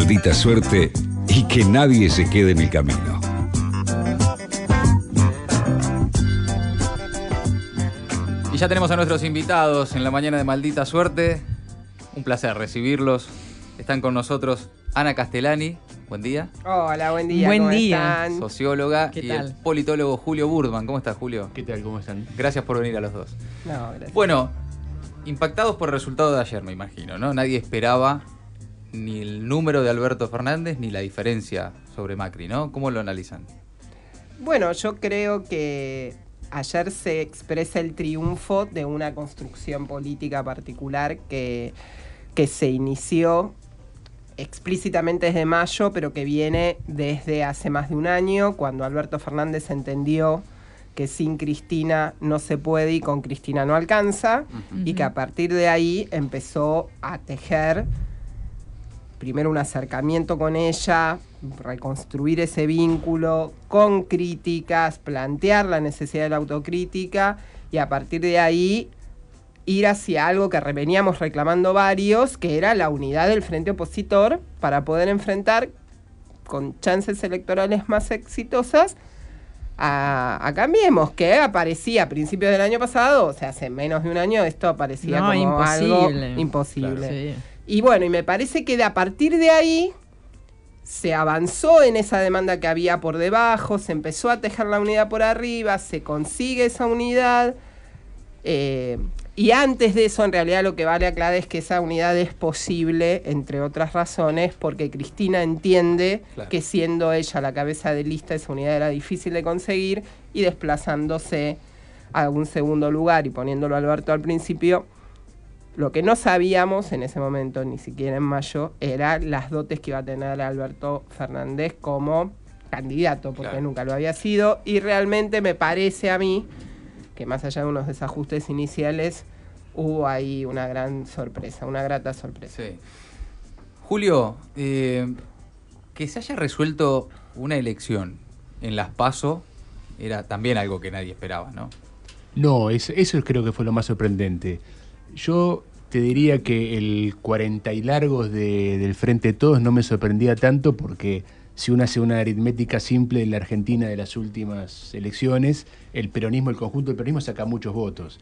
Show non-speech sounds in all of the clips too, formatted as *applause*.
maldita suerte y que nadie se quede en el camino. Y ya tenemos a nuestros invitados en la mañana de maldita suerte. Un placer recibirlos. Están con nosotros Ana Castellani. Buen día. Hola, buen día. Buen ¿cómo día. están? Socióloga ¿Qué y tal? el politólogo Julio Burdman. ¿Cómo estás, Julio? ¿Qué tal? ¿Cómo están? Gracias por venir a los dos. No, gracias. Bueno, impactados por el resultado de ayer, me imagino, ¿no? Nadie esperaba ni el número de Alberto Fernández ni la diferencia sobre Macri, ¿no? ¿Cómo lo analizan? Bueno, yo creo que ayer se expresa el triunfo de una construcción política particular que, que se inició explícitamente desde mayo, pero que viene desde hace más de un año, cuando Alberto Fernández entendió que sin Cristina no se puede y con Cristina no alcanza, y que a partir de ahí empezó a tejer primero un acercamiento con ella, reconstruir ese vínculo con críticas, plantear la necesidad de la autocrítica y a partir de ahí ir hacia algo que veníamos reclamando varios, que era la unidad del frente opositor para poder enfrentar con chances electorales más exitosas a, a Cambiemos, que aparecía a principios del año pasado, o sea, hace menos de un año, esto aparecía No, como algo imposible. imposible. Sí. Y bueno, y me parece que de a partir de ahí se avanzó en esa demanda que había por debajo, se empezó a tejer la unidad por arriba, se consigue esa unidad. eh, y antes de eso, en realidad lo que vale aclarar es que esa unidad es posible, entre otras razones, porque Cristina entiende Claro. que siendo ella la cabeza de lista, esa unidad era difícil de conseguir y desplazándose a un segundo lugar y poniéndolo a Alberto al principio, lo que no sabíamos en ese momento, ni siquiera en mayo, era las dotes que iba a tener Alberto Fernández como candidato, porque Claro. nunca lo había sido. Y realmente me parece a mí que más allá de unos desajustes iniciales, hubo ahí una gran sorpresa, una grata sorpresa. Sí. Julio, eh, que se haya resuelto una elección en las PASO era también algo que nadie esperaba, ¿no? No, es- eso creo que fue lo más sorprendente. Yo te diría que el 40 y largos de- del Frente de Todos no me sorprendía tanto porque si uno hace una aritmética simple en la Argentina de las últimas elecciones, el peronismo, el conjunto del peronismo saca muchos votos.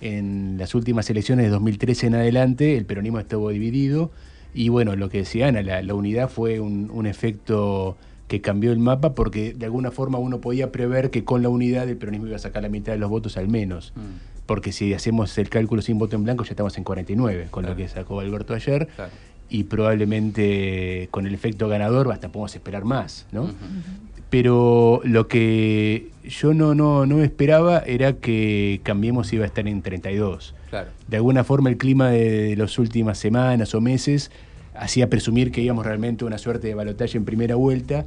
En las últimas elecciones de 2013 en adelante, el peronismo estuvo dividido y bueno, lo que decía Ana, la, unidad fue un, un efecto que cambió el mapa porque de alguna forma uno podía prever que con la unidad el peronismo iba a sacar la mitad de los votos al menos. Porque si hacemos el cálculo sin voto en blanco ya estamos en 49, con Claro. lo que sacó Alberto ayer. Claro. Y probablemente con el efecto ganador hasta podemos esperar más, ¿no? Pero lo que yo no, no, no esperaba era que Cambiemos iba a estar en 32. Claro. De alguna forma el clima de, las últimas semanas o meses hacía presumir que íbamos realmente a una suerte de balotaje en primera vuelta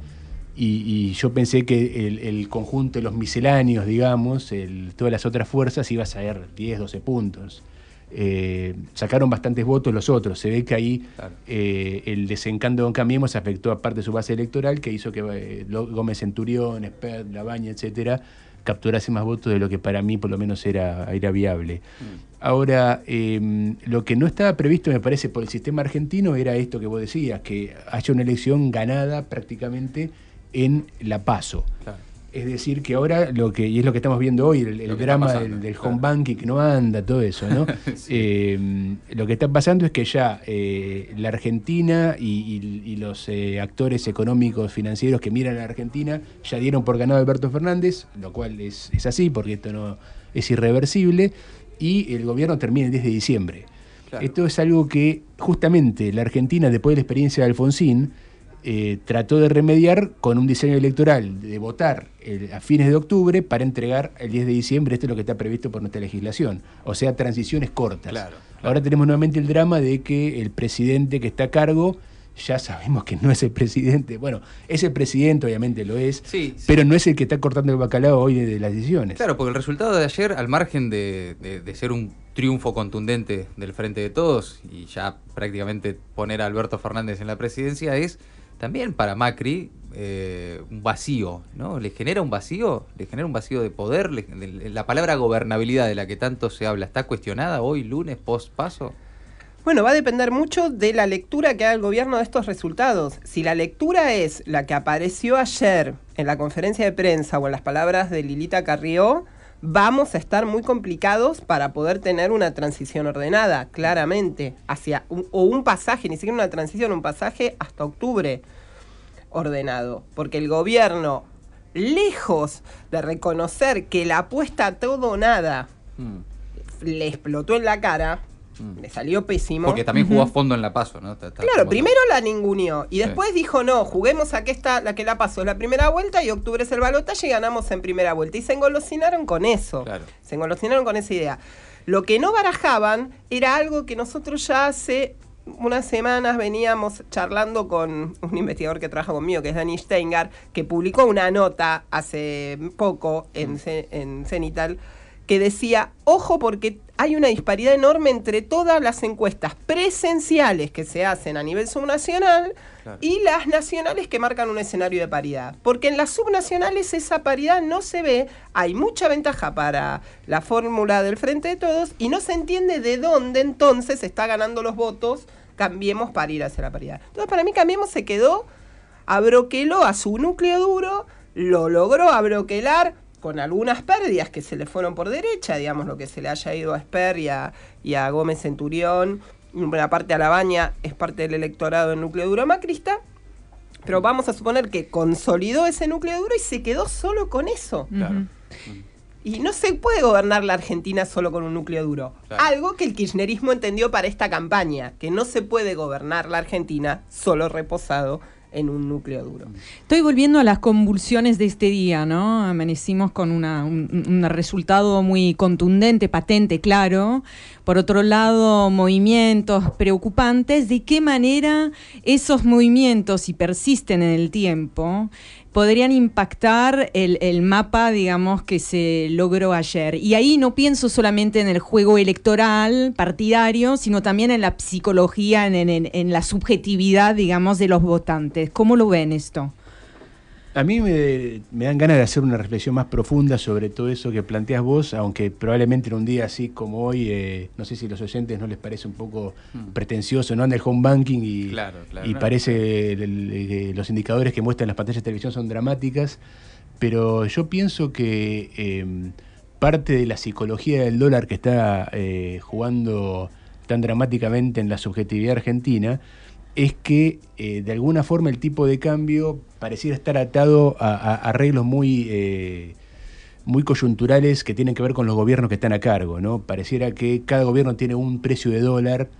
y, y yo pensé que el, el conjunto de los misceláneos, digamos, el- todas las otras fuerzas iba a ser 10, 12 puntos. Eh, sacaron bastantes votos los otros. Se ve que ahí Claro. eh, el desencanto con Cambiemos afectó a parte de su base electoral, que hizo que eh, Gómez Centurión, Espert, Labaña, etcétera, capturase más votos de lo que para mí por lo menos era, era viable. Ahora, eh, lo que no estaba previsto, me parece, por el sistema argentino era esto que vos decías, que haya una elección ganada prácticamente en la paso. Claro. Es decir, que ahora lo que, y es lo que estamos viendo hoy, el, drama pasando, del, del claro. home banking que no anda, todo eso, ¿no? *laughs* Sí. Eh, lo que está pasando es que ya eh, la Argentina y, y- y los eh, actores económicos financieros que miran a la Argentina ya dieron por ganado a Alberto Fernández, lo cual es, es así porque esto no es irreversible, y el gobierno termina el 10 de diciembre. Claro. Esto es algo que justamente la Argentina, después de la experiencia de Alfonsín, eh, trató de remediar con un diseño electoral de votar el- a fines de octubre para entregar el 10 de diciembre. Esto es lo que está previsto por nuestra legislación. O sea, transiciones cortas. Claro, claro. Ahora tenemos nuevamente el drama de que el presidente que está a cargo ya sabemos que no es el presidente. Bueno, es el presidente, obviamente lo es, Sí, sí. pero no es el que está cortando el bacalao hoy de, de las decisiones. Claro, porque el resultado de ayer, al margen de, de- de ser un triunfo contundente del Frente de Todos y ya prácticamente poner a Alberto Fernández en la presidencia, es también para Macri eh, un vacío, ¿no? ¿Le genera un vacío? ¿Le genera un vacío de poder? Le- la palabra gobernabilidad de la que tanto se habla, ¿está cuestionada hoy, lunes, post-paso? Bueno, va a depender mucho de la lectura que haga el gobierno de estos resultados. Si la lectura es la que apareció ayer en la conferencia de prensa o en las palabras de Lilita Carrió, vamos a estar muy complicados para poder tener una transición ordenada, claramente, hacia un, o un pasaje, ni siquiera una transición, un pasaje hasta octubre ordenado, porque el gobierno, lejos de reconocer que la apuesta a todo o nada Mm. le explotó en la cara. Le salió pésimo. Porque también jugó a fondo en la paso, ¿no? Está- está Claro, primero la ninguneó y Sí. después dijo, no, juguemos a que esta, la que la pasó es la primera vuelta y octubre es el balotaje y ganamos en primera vuelta. Y se engolosinaron con eso. Claro. Se engolosinaron con esa idea. Lo que no barajaban era algo que nosotros ya hace unas semanas veníamos charlando con un investigador que trabaja conmigo, que es Dani Steingar, que publicó una nota hace poco en, Ce- en Cenital, que decía, ojo porque hay una disparidad enorme entre todas las encuestas presenciales que se hacen a nivel subnacional Claro. y las nacionales que marcan un escenario de paridad. Porque en las subnacionales esa paridad no se ve, hay mucha ventaja para la fórmula del Frente de Todos y no se entiende de dónde entonces está ganando los votos Cambiemos para ir hacia la paridad. Entonces para mí Cambiemos se quedó, abroqueló a su núcleo duro, lo logró abroquelar con algunas pérdidas que se le fueron por derecha, digamos lo que se le haya ido a Esper y a, y a Gómez Centurión, una parte a La Baña es parte del electorado del núcleo duro macrista, pero vamos a suponer que consolidó ese núcleo duro y se quedó solo con eso. Claro. Y no se puede gobernar la Argentina solo con un núcleo duro. Claro. Algo que el kirchnerismo entendió para esta campaña, que no se puede gobernar la Argentina solo reposado en un núcleo duro. Estoy volviendo a las convulsiones de este día, ¿no? Amanecimos con un resultado muy contundente, patente, claro. Por otro lado, movimientos preocupantes. ¿De qué manera esos movimientos, si persisten en el tiempo, podrían impactar el, el mapa, digamos, que se logró ayer? Y ahí no pienso solamente en el juego electoral partidario, sino también en la psicología, en, en- en la subjetividad, digamos, de los votantes. ¿Cómo lo ven esto? A mí me, me dan ganas de hacer una reflexión más profunda sobre todo eso que planteas vos, aunque probablemente en un día así como hoy, eh, no sé si a los oyentes no les parece un poco Mm. pretencioso, no anda el home banking y, Claro, claro, y no. parece el- el- eh, los indicadores que muestran las pantallas de televisión son dramáticas, pero yo pienso que eh, parte de la psicología del dólar que está eh, jugando tan dramáticamente en la subjetividad argentina es que eh, de alguna forma el tipo de cambio pareciera estar atado a, a arreglos muy, eh, muy coyunturales que tienen que ver con los gobiernos que están a cargo. ¿no? Pareciera que cada gobierno tiene un precio de dólar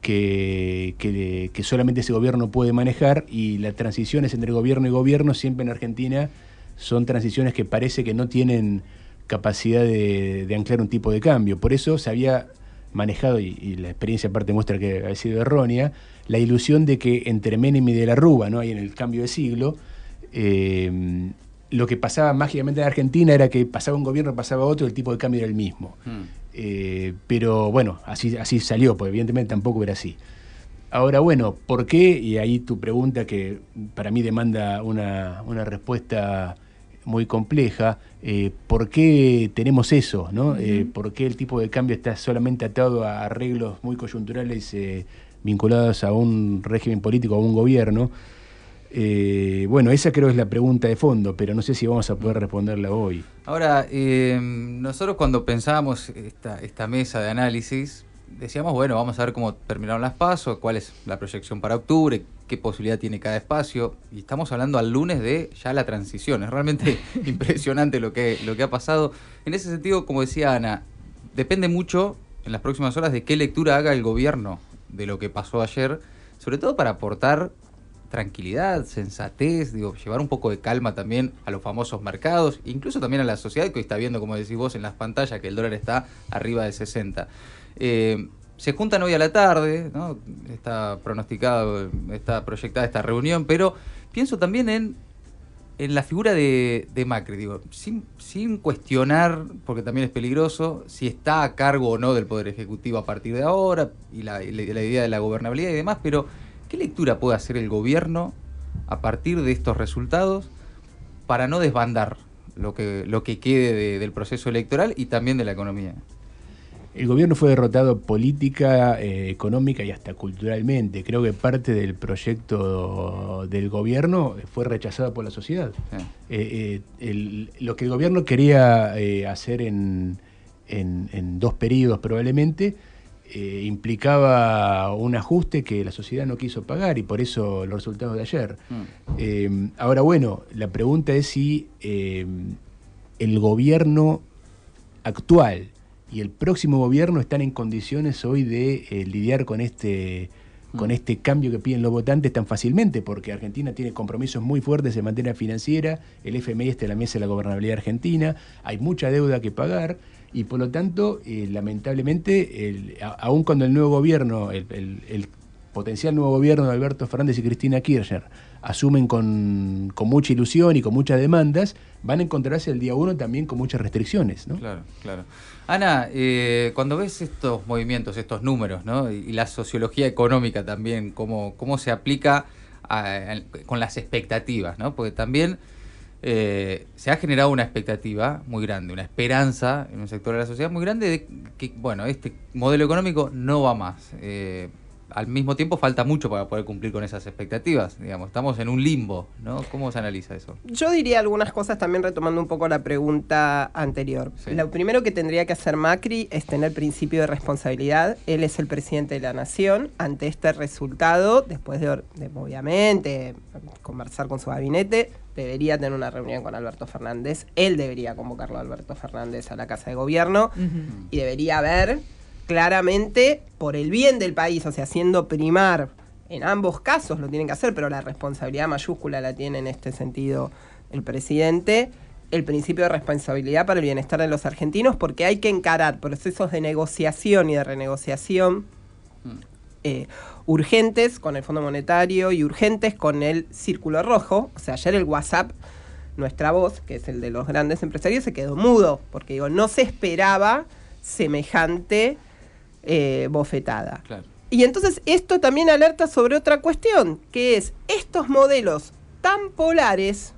que, que- que solamente ese gobierno puede manejar y las transiciones entre gobierno y gobierno siempre en Argentina son transiciones que parece que no tienen capacidad de, de anclar un tipo de cambio. Por eso se había manejado, y, y la experiencia aparte muestra que ha sido errónea, la ilusión de que entre Menem y de la Rúa, ¿no? ahí en el cambio de siglo, eh, lo que pasaba mágicamente en Argentina era que pasaba un gobierno, pasaba otro, el tipo de cambio era el mismo. Mm. Eh, pero bueno, así, así salió, porque evidentemente tampoco era así. Ahora, bueno, ¿por qué? Y ahí tu pregunta que para mí demanda una, una respuesta muy compleja, eh, ¿por qué tenemos eso? ¿no? Eh, ¿Por qué el tipo de cambio está solamente atado a arreglos muy coyunturales eh, vinculados a un régimen político, a un gobierno? Eh, bueno, esa creo es la pregunta de fondo, pero no sé si vamos a poder responderla hoy. Ahora, eh, nosotros cuando pensábamos esta, esta mesa de análisis, decíamos, bueno, vamos a ver cómo terminaron las pasos, cuál es la proyección para octubre, qué posibilidad tiene cada espacio. Y estamos hablando al lunes de ya la transición. Es realmente *laughs* impresionante lo que, lo que ha pasado. En ese sentido, como decía Ana, depende mucho en las próximas horas de qué lectura haga el gobierno de lo que pasó ayer, sobre todo para aportar tranquilidad, sensatez, digo, llevar un poco de calma también a los famosos mercados, incluso también a la sociedad que hoy está viendo, como decís vos en las pantallas, que el dólar está arriba de 60. Eh, se juntan hoy a la tarde, ¿no? está pronosticado, está proyectada esta reunión, pero pienso también en, en la figura de, de Macri, digo, sin, sin cuestionar, porque también es peligroso, si está a cargo o no del Poder Ejecutivo a partir de ahora, y la, idea de la gobernabilidad y demás, pero ¿qué lectura puede hacer el gobierno a partir de estos resultados para no desbandar lo que, lo que quede de- del proceso electoral y también de la economía? El gobierno fue derrotado política, eh, económica y hasta culturalmente. Creo que parte del proyecto del gobierno fue rechazado por la sociedad. Eh, eh, lo que el gobierno quería hacer en, dos periodos probablemente implicaba un ajuste que la sociedad no quiso pagar y por eso los resultados de ayer. Mm. ahora bueno, la pregunta es si el gobierno actual y el próximo gobierno están en condiciones hoy de eh, lidiar con este con mm. este cambio que piden los votantes tan fácilmente, porque Argentina tiene compromisos muy fuertes en materia financiera, el FMI está en la mesa de la gobernabilidad argentina, hay mucha deuda que pagar, y por lo tanto, eh, lamentablemente, el, aun cuando el nuevo gobierno, el, el, potencial nuevo gobierno de Alberto Fernández y Cristina Kirchner asumen con, con, mucha ilusión y con muchas demandas, van a encontrarse el día uno también con muchas restricciones. ¿no? Claro, claro. Ana, eh, cuando ves estos movimientos, estos números, ¿no? y, la sociología económica también, cómo, cómo se aplica con las expectativas, ¿no? porque también eh, se ha generado una expectativa muy grande, una esperanza en un sector de la sociedad muy grande de que, bueno, este modelo económico no va más. Eh, al mismo tiempo falta mucho para poder cumplir con esas expectativas, digamos, estamos en un limbo, ¿no? ¿Cómo se analiza eso? Yo diría algunas cosas también retomando un poco la pregunta anterior. Lo primero que tendría que hacer Macri es tener principio de responsabilidad. Él es el presidente de la nación. Ante este resultado, después de, obviamente conversar con su gabinete, debería tener una reunión con Alberto Fernández. Él debería convocarlo a Alberto Fernández a la Casa de Gobierno y debería ver claramente por el bien del país, o sea, haciendo primar, en ambos casos lo tienen que hacer, pero la responsabilidad mayúscula la tiene en este sentido el presidente, el principio de responsabilidad para el bienestar de los argentinos, porque hay que encarar procesos de negociación y de renegociación eh, urgentes con el Fondo Monetario y urgentes con el Círculo Rojo. O sea, ayer el WhatsApp, nuestra voz, que es el de los grandes empresarios, se quedó mudo, porque digo, no se esperaba semejante eh, bofetada. Y entonces esto también alerta sobre otra cuestión, que es estos modelos tan polares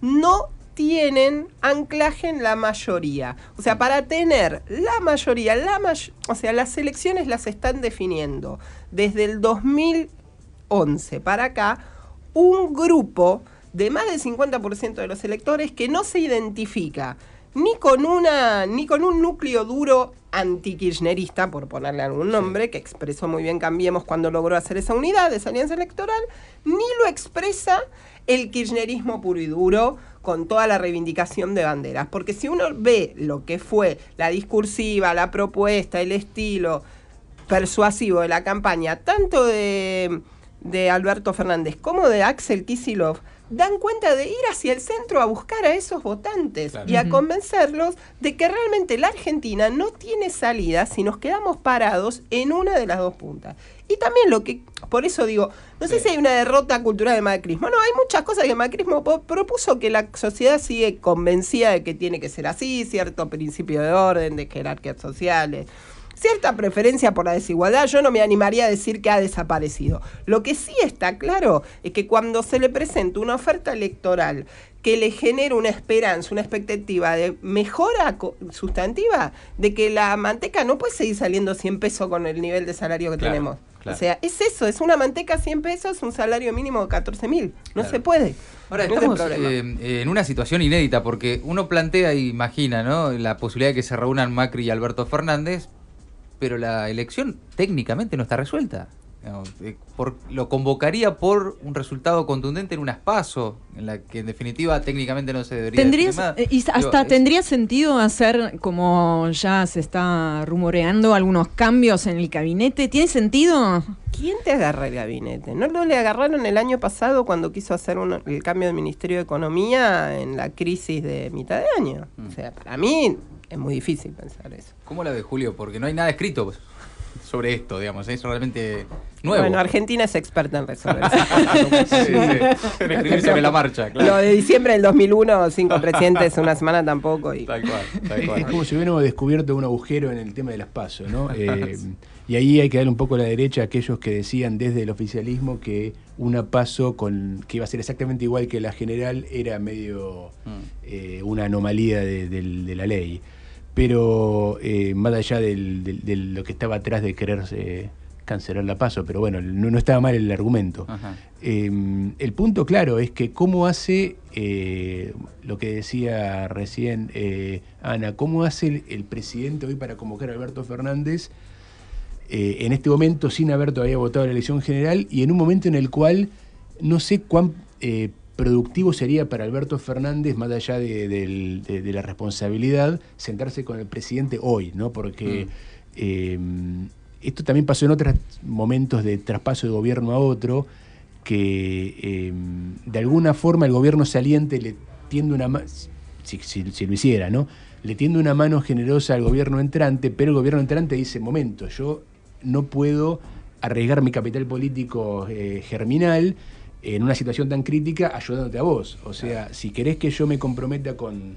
no tienen anclaje en la mayoría. O sea, para tener la mayoría, la o sea, las elecciones las están definiendo desde el 2011 para acá un grupo de más del 50% de los electores que no se identifica ni con una ni con un núcleo duro anti-kirchnerista, por ponerle algún nombre, que expresó muy bien Cambiemos cuando logró hacer esa unidad, esa alianza electoral, ni lo expresa el kirchnerismo puro y duro con toda la reivindicación de banderas. Porque si uno ve lo que fue la discursiva, la propuesta, el estilo persuasivo de la campaña, tanto de, de Alberto Fernández como de Axel Kisilov, dan cuenta de ir hacia el centro a buscar a esos votantes y a convencerlos de que realmente la Argentina no tiene salida si nos quedamos parados en una de las dos puntas. Y también lo que, por eso digo, no sé si hay una derrota cultural de macrismo, no, hay muchas cosas que el macrismo propuso que la sociedad sigue convencida de que tiene que ser así, cierto principio de orden, de jerarquías sociales cierta preferencia por la desigualdad, yo no me animaría a decir que ha desaparecido. Lo que sí está claro es que cuando se le presenta una oferta electoral que le genera una esperanza, una expectativa de mejora sustantiva, de que la manteca no puede seguir saliendo 100 pesos con el nivel de salario que tenemos. O sea, es eso, es una manteca 100 pesos, un salario mínimo de 14 mil. No se puede. Ahora, estamos eh, en una situación inédita porque uno plantea e imagina ¿no? la posibilidad de que se reúnan Macri y Alberto Fernández, pero la elección técnicamente no está resuelta. Eh, lo convocaría por un resultado contundente en un aspaso, en la que en definitiva técnicamente no se debería ¿Tendrías, eh, y hasta tendría sentido hacer, como ya se está rumoreando, algunos cambios en el gabinete. ¿Tiene sentido? ¿Quién te agarra el gabinete? ¿No lo le agarraron el año pasado cuando quiso hacer el cambio del Ministerio de Economía en la crisis de mitad de año? O sea, para mí es muy difícil pensar eso. ¿Cómo la ve Julio? Porque no hay nada escrito sobre esto, digamos, es realmente nuevo. Bueno, Argentina es experta en resolver *laughs* En escribir sobre la marcha, claro. Lo de diciembre del 2001, cinco presidentes, una semana tampoco. Y... Tal cual, Es como si hubiéramos descubierto un agujero en el tema de las pasos, ¿no? Eh, y ahí hay que dar un poco la derecha a aquellos que decían desde el oficialismo que una paso con que iba a ser exactamente igual que la general era medio mm. eh, una anomalía de la ley pero eh, más allá de lo que estaba atrás de querer eh, cancelar la paso, pero bueno, no, no estaba mal el argumento. Eh, el punto claro es que cómo hace eh, lo que decía recién eh, Ana, cómo hace el, el presidente hoy para convocar a Alberto Fernández en este momento sin haber todavía votado la elección general y en un momento en el cual no sé cuán productivo sería para Alberto Fernández, más allá de, del- de- de la responsabilidad, sentarse con el presidente hoy, ¿no? Porque eh, esto también pasó en otros momentos de traspaso de gobierno a otro, que eh, de alguna forma el gobierno saliente le tiende una mano, si, si- si lo hiciera, ¿no? Le tiende una mano generosa al gobierno entrante, pero el gobierno entrante dice, momento, yo no puedo arriesgar mi capital político eh, germinal en una situación tan crítica ayudándote a vos. O sea, si querés que yo me comprometa con,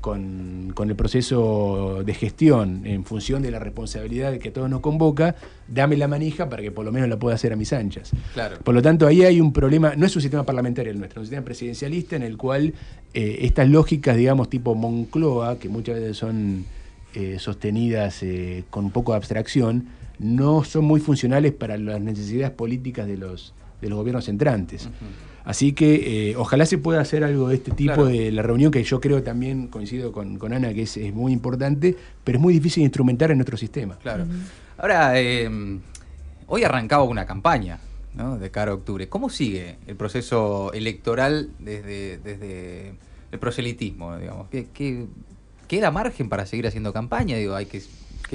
con, con el proceso de gestión en función de la responsabilidad que todos nos convoca, dame la manija para que por lo menos la pueda hacer a mis anchas. Claro. Por lo tanto, ahí hay un problema, no es un sistema parlamentario el nuestro, es un sistema presidencialista en el cual eh, estas lógicas, digamos, tipo Moncloa, que muchas veces son eh, sostenidas eh, con un poco de abstracción, no son muy funcionales para las necesidades políticas de los, de los gobiernos entrantes. Así que eh, ojalá se pueda hacer algo de este tipo Claro. de la reunión, que yo creo también, coincido con, con Ana, que es, es muy importante, pero es muy difícil de instrumentar en nuestro sistema. Claro. Ahora, eh, hoy arrancaba una campaña ¿no? de cara a octubre. ¿Cómo sigue el proceso electoral desde, desde el proselitismo? Digamos? ¿Qué, qué- queda margen para seguir haciendo campaña? Digo, hay que.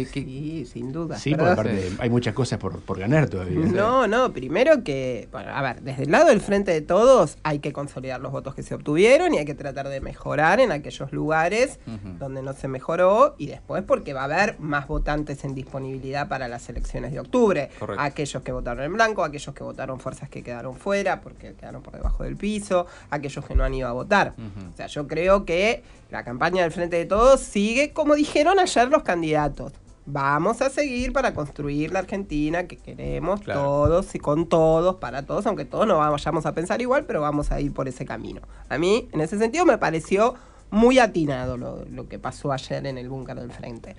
Qué- qué- Sí, sin duda. Sí, porque aparte hay muchas cosas por, por ganar todavía. No, no, primero que, bueno, a ver, desde el lado del frente de todos hay que consolidar los votos que se obtuvieron y hay que tratar de mejorar en aquellos lugares donde no se mejoró y después porque va a haber más votantes en disponibilidad para las elecciones de octubre. Correcto. Aquellos que votaron en blanco, aquellos que votaron fuerzas que quedaron fuera porque quedaron por debajo del piso, aquellos que no han ido a votar. O sea, yo creo que la campaña del Frente de Todos sigue como dijeron ayer los candidatos. Vamos a seguir para construir la Argentina que queremos Claro. todos y con todos, para todos, aunque todos no vayamos a pensar igual, pero vamos a ir por ese camino. A mí, en ese sentido, me pareció muy atinado lo, lo que pasó ayer en el búnker del Frente.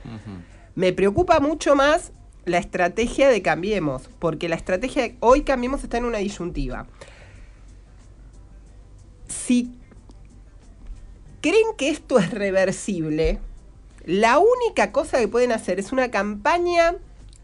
Me preocupa mucho más la estrategia de Cambiemos, porque la estrategia de hoy Cambiemos está en una disyuntiva. Si creen que esto es reversible, la única cosa que pueden hacer es una campaña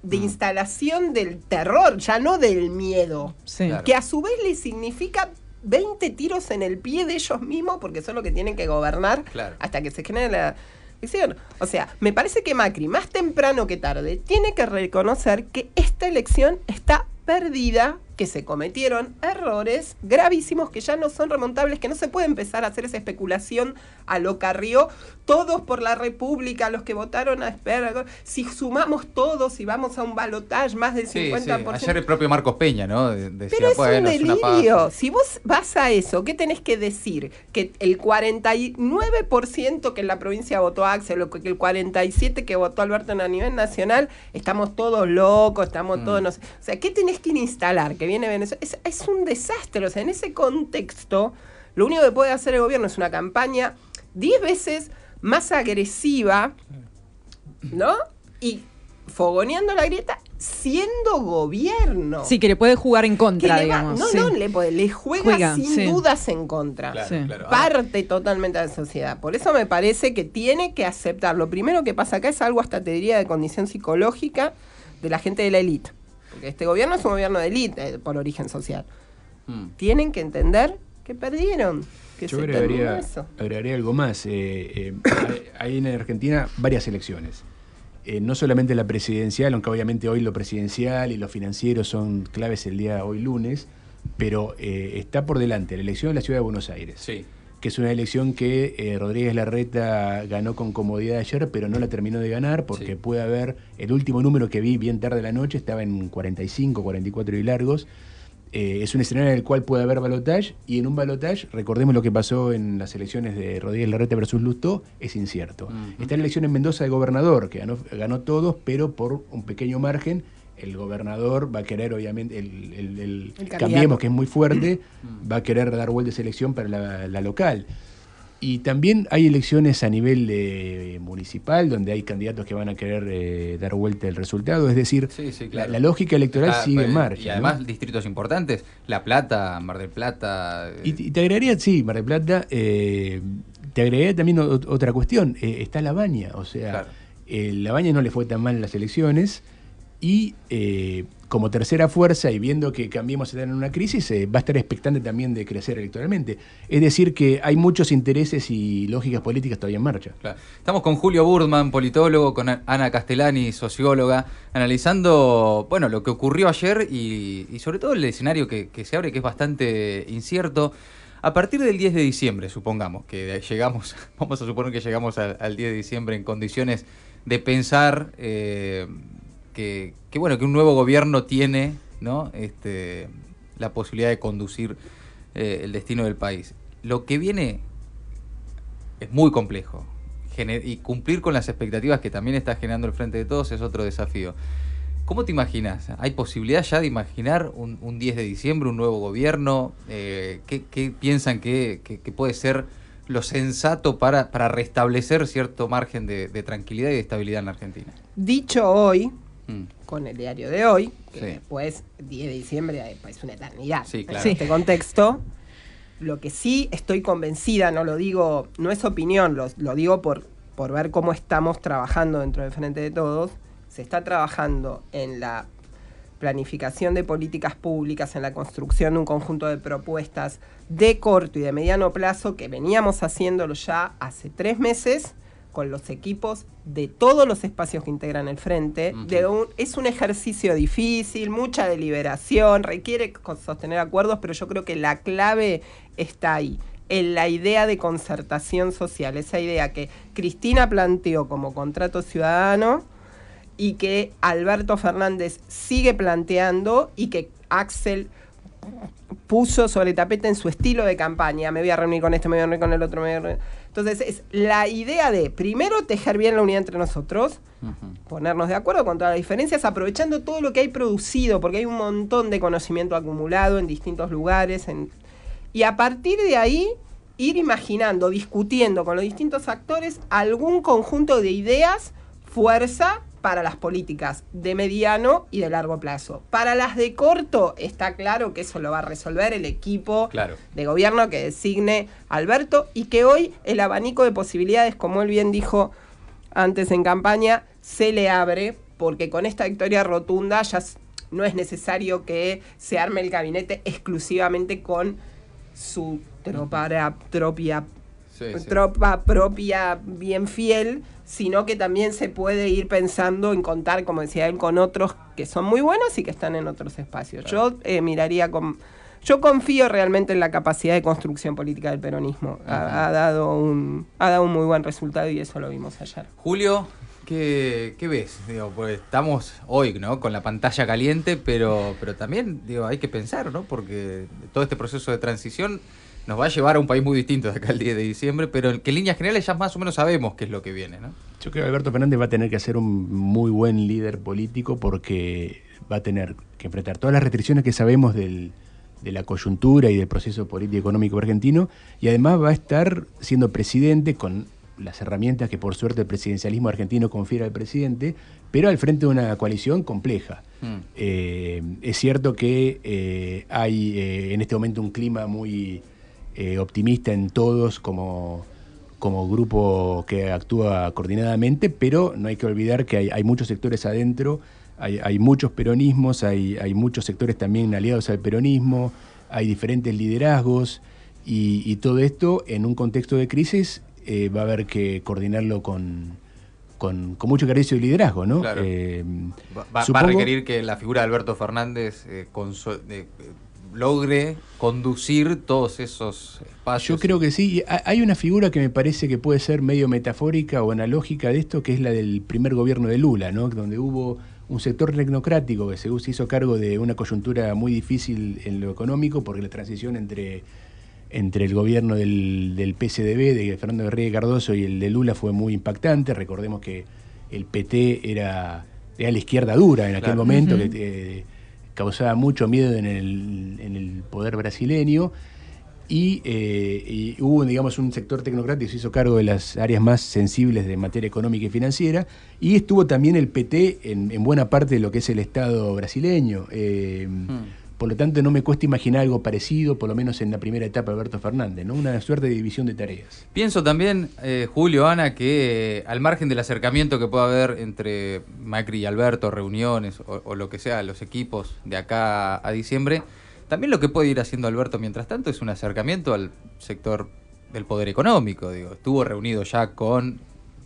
de Mm. instalación del terror, ya no del miedo Sí. Claro. que a su vez les significa 20 tiros en el pie de ellos mismos porque son los que tienen que gobernar Claro. hasta que se genere la elección. O sea, me parece que Macri, más temprano que tarde, tiene que reconocer que esta elección está perdida, que se cometieron errores gravísimos que ya no son remontables, que no se puede empezar a hacer esa especulación a lo Carrió, todos por la República, los que votaron a Esper, si sumamos todos y vamos a un balotaje más del Sí, 50%. sí. Ayer el propio Marcos Peña, ¿no? Decía, Pero es un delirio. si vos vas a eso, ¿qué tenés que decir? Que el 49% que en la provincia votó Axel, o que el 47% que votó Alberto a nivel nacional, estamos todos locos, estamos Mm. todos... No sé. O sea, ¿qué tenés que instalar? Que viene Venezuela. Es, es un desastre. O sea, en ese contexto, lo único que puede hacer el gobierno es una campaña 10 veces más agresiva, ¿no? Y fogoneando la grieta siendo gobierno Sí, que le puede jugar en que contra, le va- digamos. no, sí. no, le, puede- le juega, Juega, sin sí. dudas en contra. Claro, Sí. claro. Ahora, Parte totalmente de la sociedad. Por eso me parece que tiene que aceptar. Lo primero que pasa acá es algo hasta te diría de condición psicológica de la gente de la élite. Porque este gobierno es un gobierno de élite eh, por origen social. mm. Tienen que entender que perdieron. Que Yo se agregaría, eso. agregaría algo más. eh, eh, hay hay en Argentina varias elecciones. Eh, no solamente la presidencial, aunque obviamente hoy lo presidencial y lo financiero son claves el día hoy lunes, pero eh, está por delante la elección en la ciudad de Buenos Aires, Sí. que es una elección que eh, Rodríguez Larreta ganó con comodidad ayer, pero no la terminó de ganar porque Sí. puede haber, el último número que vi bien tarde de la noche estaba en 45, 44 y largos. Eh, es un escenario en el cual puede haber balotage y en un balotage, recordemos lo que pasó en las elecciones de Rodríguez Larreta versus Lustó, es incierto. Ujú. Está la elección en Mendoza de gobernador, que ganó, ganó todos, pero por un pequeño margen. El gobernador va a querer, obviamente, el, el- el El Cambiemos, que es muy fuerte, va a querer dar vuelta esa elección para la, la local. Y también hay elecciones a nivel eh, municipal, donde hay candidatos que van a querer eh, dar vuelta el resultado. Es decir, Sí, sí, la- claro. la, lógica electoral Ah, sigue en pues, marcha. Y ¿no? además distritos importantes, La Plata, Mar del Plata. eh, Y, y te agregaría, sí, Mar del Plata, eh, te agregaría también o- otra cuestión. Eh, está La Baña, o sea, Claro. eh, La Baña no le fue tan mal en las elecciones y eh, como tercera fuerza y viendo que Cambiemos en una crisis, eh, va a estar expectante también de crecer electoralmente. Es decir, que hay muchos intereses y lógicas políticas todavía en marcha. Claro. Estamos con Julio Burdman, politólogo, con Ana Castellani, socióloga, analizando bueno lo que ocurrió ayer y, sobre todo el escenario que, que se abre, que es bastante incierto. A partir del 10 de diciembre, supongamos que llegamos, *laughs* vamos a suponer que llegamos al, al 10 de diciembre en condiciones de pensar eh, que, bueno que un nuevo gobierno tiene ¿no? este, la posibilidad de conducir eh, el destino del país. Lo que viene es muy complejo. Y cumplir con las expectativas que también está generando el Frente de Todos es otro desafío. ¿Cómo te imaginas? ¿Hay posibilidad ya de imaginar un, un 10 de diciembre, un nuevo gobierno? Eh, ¿qué, piensan que, que- que puede ser lo sensato para, para restablecer cierto margen de, de tranquilidad y de estabilidad en la Argentina? Dicho hoy, Mm. con el diario de hoy, que Sí. después, 10 de diciembre, es una eternidad. Sí, claro. En este contexto, lo que sí estoy convencida, no lo digo, no es opinión, lo, lo digo por, por ver cómo estamos trabajando dentro del Frente de Todos, se está trabajando en la planificación de políticas públicas, en la construcción de un conjunto de propuestas de corto y de mediano plazo que veníamos haciéndolo ya hace tres meses con los equipos de todos los espacios que integran el frente. Ujú. de un- es un ejercicio difícil, mucha deliberación, requiere sostener acuerdos, pero yo creo que la clave está ahí, en la idea de concertación social, esa idea que Cristina planteó como contrato ciudadano y que Alberto Fernández sigue planteando y que Axel puso sobre tapete en su estilo de campaña. Me voy a reunir con este, me voy a reunir con el otro. Me voy a reunir. Entonces, es la idea de primero tejer bien la unidad entre nosotros, ponernos de acuerdo con todas las diferencias, aprovechando todo lo que hay producido, porque hay un montón de conocimiento acumulado en distintos lugares. en- y a partir de ahí, ir imaginando, discutiendo con los distintos actores algún conjunto de ideas, fuerza para las políticas de mediano y de largo plazo. Para las de corto, está claro que eso lo va a resolver el equipo Claro. de gobierno que designe Alberto y que hoy el abanico de posibilidades, como él bien dijo antes en campaña, se le abre porque con esta victoria rotunda ya no es necesario que se arme el gabinete exclusivamente con su tropa propia Sí, tropa propia bien fiel, sino que también se puede ir pensando en contar, como decía él, con otros que son muy buenos y que están en otros espacios. Yo eh, miraría con... Yo confío realmente en la capacidad de construcción política del peronismo. Ha, ha dado un, ha dado un muy buen resultado y eso lo vimos ayer. Julio, ¿qué, qué ves? Digo, pues estamos hoy, ¿no? Con la pantalla caliente, pero, pero también, digo, hay que pensar, ¿no? Porque todo este proceso de transición nos va a llevar a un país muy distinto de acá al 10 de diciembre, pero que en líneas generales ya más o menos sabemos qué es lo que viene, ¿no? Yo creo que Alberto Fernández va a tener que ser un muy buen líder político porque va a tener que enfrentar todas las restricciones que sabemos del- de la coyuntura y del proceso político económico argentino y además va a estar siendo presidente con las herramientas que por suerte el presidencialismo argentino confiere al presidente, pero al frente de una coalición compleja. Mm. Eh, es cierto que eh, hay eh, en este momento un clima muy eh, optimista en todos como, como grupo que actúa coordinadamente, pero no hay que olvidar que hay, hay muchos sectores adentro, hay, hay muchos peronismos, hay, hay muchos sectores también aliados al peronismo, hay diferentes liderazgos y, y todo esto en un contexto de crisis eh, va a haber que coordinarlo con, con, con mucho carecio de liderazgo, ¿no? Claro. Eh, Va, va- va a requerir que la figura de Alberto Fernández eh, logre conducir todos esos espacios. Yo creo que sí. Hay una figura que me parece que puede ser medio metafórica o analógica de esto, que es la del primer gobierno de Lula, ¿no? Donde hubo un sector tecnocrático que se se hizo cargo de una coyuntura muy difícil en lo económico, porque la transición entre, entre el gobierno del, del PSDB, de Fernando Henrique Cardoso, y el de Lula fue muy impactante. Recordemos que el PT era, era la izquierda dura en aquel Claro. momento, que eh, causaba mucho miedo en el, en el poder brasileño. y, eh, y hubo, digamos, un sector tecnocrático que se hizo cargo de las áreas más sensibles de materia económica y financiera, y estuvo también el PT en, en buena parte de lo que es el Estado brasileño. Eh, Por lo tanto, no me cuesta imaginar algo parecido, por lo menos en la primera etapa de Alberto Fernández, ¿no? Una suerte de división de tareas. Pienso también, eh, Julio, Ana, que eh, al margen del acercamiento que pueda haber entre Macri y Alberto, reuniones o, lo que sea, los equipos de acá a diciembre, también lo que puede ir haciendo Alberto mientras tanto es un acercamiento al sector del poder económico. Digo, estuvo reunido ya con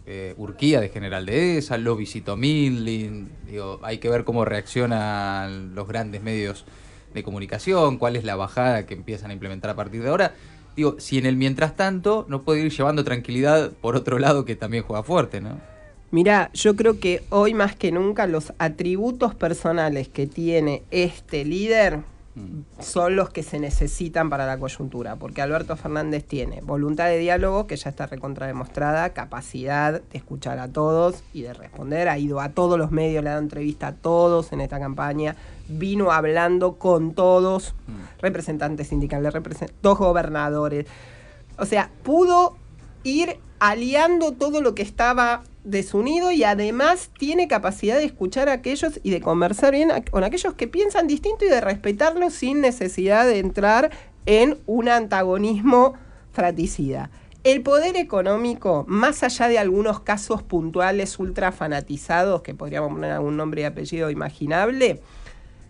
eh, Urquía de General Dehesa, lo visitó Midlin, digo, hay que ver cómo reaccionan los grandes medios de comunicación, cuál es la bajada que empiezan a implementar a partir de ahora. Digo, si en el mientras tanto no puede ir llevando tranquilidad por otro lado que también juega fuerte, ¿no? Mira, yo creo que hoy más que nunca los atributos personales que tiene este líder son los que se necesitan para la coyuntura, porque Alberto Fernández tiene voluntad de diálogo, que ya está recontrademostrada, capacidad de escuchar a todos y de responder, ha ido a todos los medios, le ha dado entrevista a todos en esta campaña, vino hablando con todos, representantes sindicales, represent dos gobernadores, o sea, pudo ir aliando todo lo que estaba desunido y además tiene capacidad de escuchar a aquellos y de conversar bien con aquellos que piensan distinto y de respetarlos sin necesidad de entrar en un antagonismo fratricida. El poder económico, más allá de algunos casos puntuales ultra fanatizados, que podríamos poner algún nombre y apellido imaginable,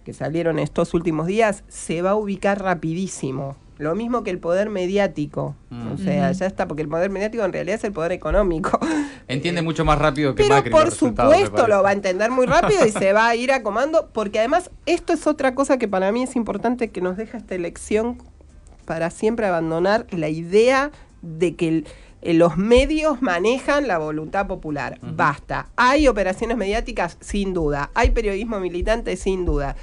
que salieron estos últimos días, se va a ubicar rapidísimo. Lo mismo que el poder mediático. Mm. O sea, ya está, porque el poder mediático en realidad es el poder económico. *laughs* Entiende mucho más rápido que Pero Macri por supuesto lo va a entender muy rápido y se va a ir acomando, porque además esto es otra cosa que para mí es importante que nos deja esta elección para siempre abandonar la idea de que el- eh, los medios manejan la voluntad popular. Basta. Hay operaciones mediáticas, sin duda. Hay periodismo militante, sin duda.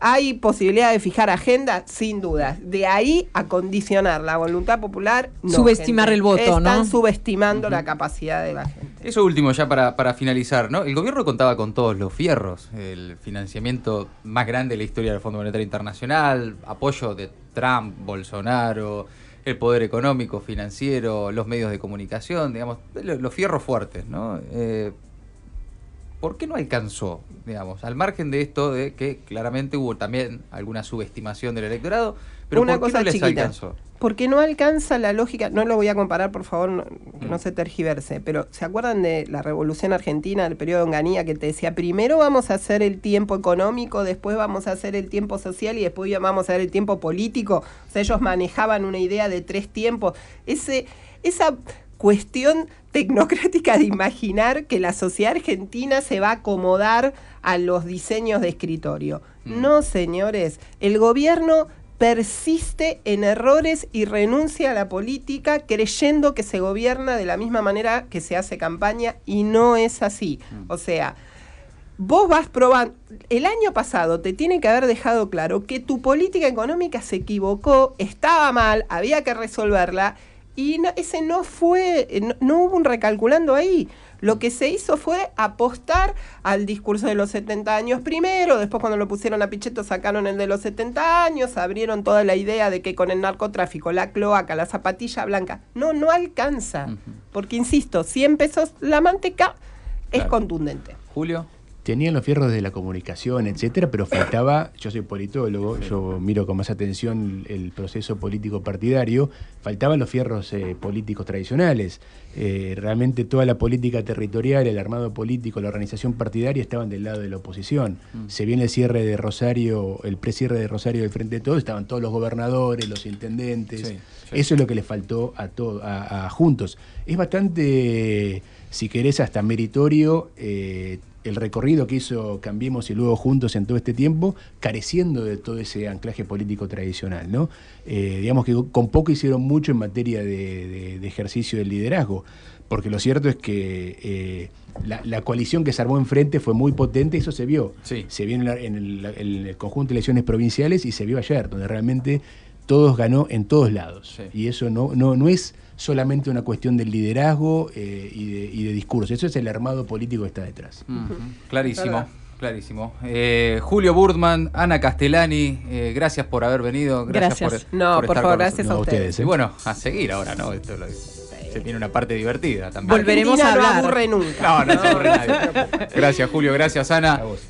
Hay posibilidad de fijar agenda, sin duda. De ahí a condicionar la voluntad popular. no, Subestimar gente. el voto, ¿no? Están subestimando la capacidad de la gente. Eso último, ya para, para finalizar, ¿no? El gobierno contaba con todos los fierros, el financiamiento más grande de la historia del Fondo Monetario Internacional, apoyo de Trump, Bolsonaro, el poder económico, financiero, los medios de comunicación, digamos, lo- los fierros fuertes, ¿no? Eh, ¿Por qué no alcanzó, digamos, al margen de esto de que claramente hubo también alguna subestimación del electorado, pero Una ¿por qué cosa no les chiquita. alcanzó? Porque no alcanza la lógica, no lo voy a comparar, por favor, no, que no se tergiverse, pero ¿se acuerdan de la Revolución Argentina, el periodo de Onganía, que te decía, primero vamos a hacer el tiempo económico, después vamos a hacer el tiempo social y después vamos a hacer el tiempo político? O sea, ellos manejaban una idea de tres tiempos. Ese, esa cuestión tecnocrática de imaginar que la sociedad argentina se va a acomodar a los diseños de escritorio. No, señores, el gobierno persiste en errores y renuncia a la política creyendo que se gobierna de la misma manera que se hace campaña y no es así. O sea, vos vas probando, el año pasado te tiene que haber dejado claro que tu política económica se equivocó, estaba mal, había que resolverla y no- ese no fue, eh, no, no hubo un recalculando ahí. Lo que se hizo fue apostar al discurso de los 70 años primero, después cuando lo pusieron a Pichetto sacaron el de los 70 años, abrieron toda la idea de que con el narcotráfico, la cloaca, la zapatilla blanca, no, no alcanza. Porque, insisto, 100 pesos la manteca es Claro. contundente. Julio. Tenían los fierros de la comunicación, etcétera, pero faltaba, yo soy politólogo, yo miro con más atención el proceso político partidario, faltaban los fierros eh, políticos tradicionales. Eh, realmente toda la política territorial, el armado político, la organización partidaria estaban del lado de la oposición. Se viene el cierre de Rosario, el precierre de Rosario del Frente de Todos, estaban todos los gobernadores, los intendentes. Sí, sí. Eso es lo que le faltó a, todo, a, a Juntos. Es bastante, si querés, hasta meritorio eh, el recorrido que hizo Cambiemos y luego Juntos en todo este tiempo, careciendo de todo ese anclaje político tradicional. ¿no? Eh, digamos que con poco hicieron mucho en materia de, de- de ejercicio del liderazgo, porque lo cierto es que eh, la, la coalición que se armó enfrente fue muy potente y eso se vio. Sí. Se vio en, la- en el, en el conjunto de elecciones provinciales y se vio ayer, donde realmente todos ganó en todos lados. Sí. Y eso no, no, no es solamente una cuestión del liderazgo eh, y, de, y de discurso, eso es el armado político que está detrás. Clarísimo. Clarísimo. Eh, Julio Burdman, Ana Castellani, eh, gracias por haber venido. Gracias, Gracias. por, No, por estar favor, con gracias nosotros. a No, ustedes. Y bueno, a seguir ahora, ¿no? Esto lo- se tiene una parte divertida también. Volveremos a Argentina hablar. No aburre nunca. No, no se aburre nadie. Gracias, Julio. Gracias, Ana. A vos.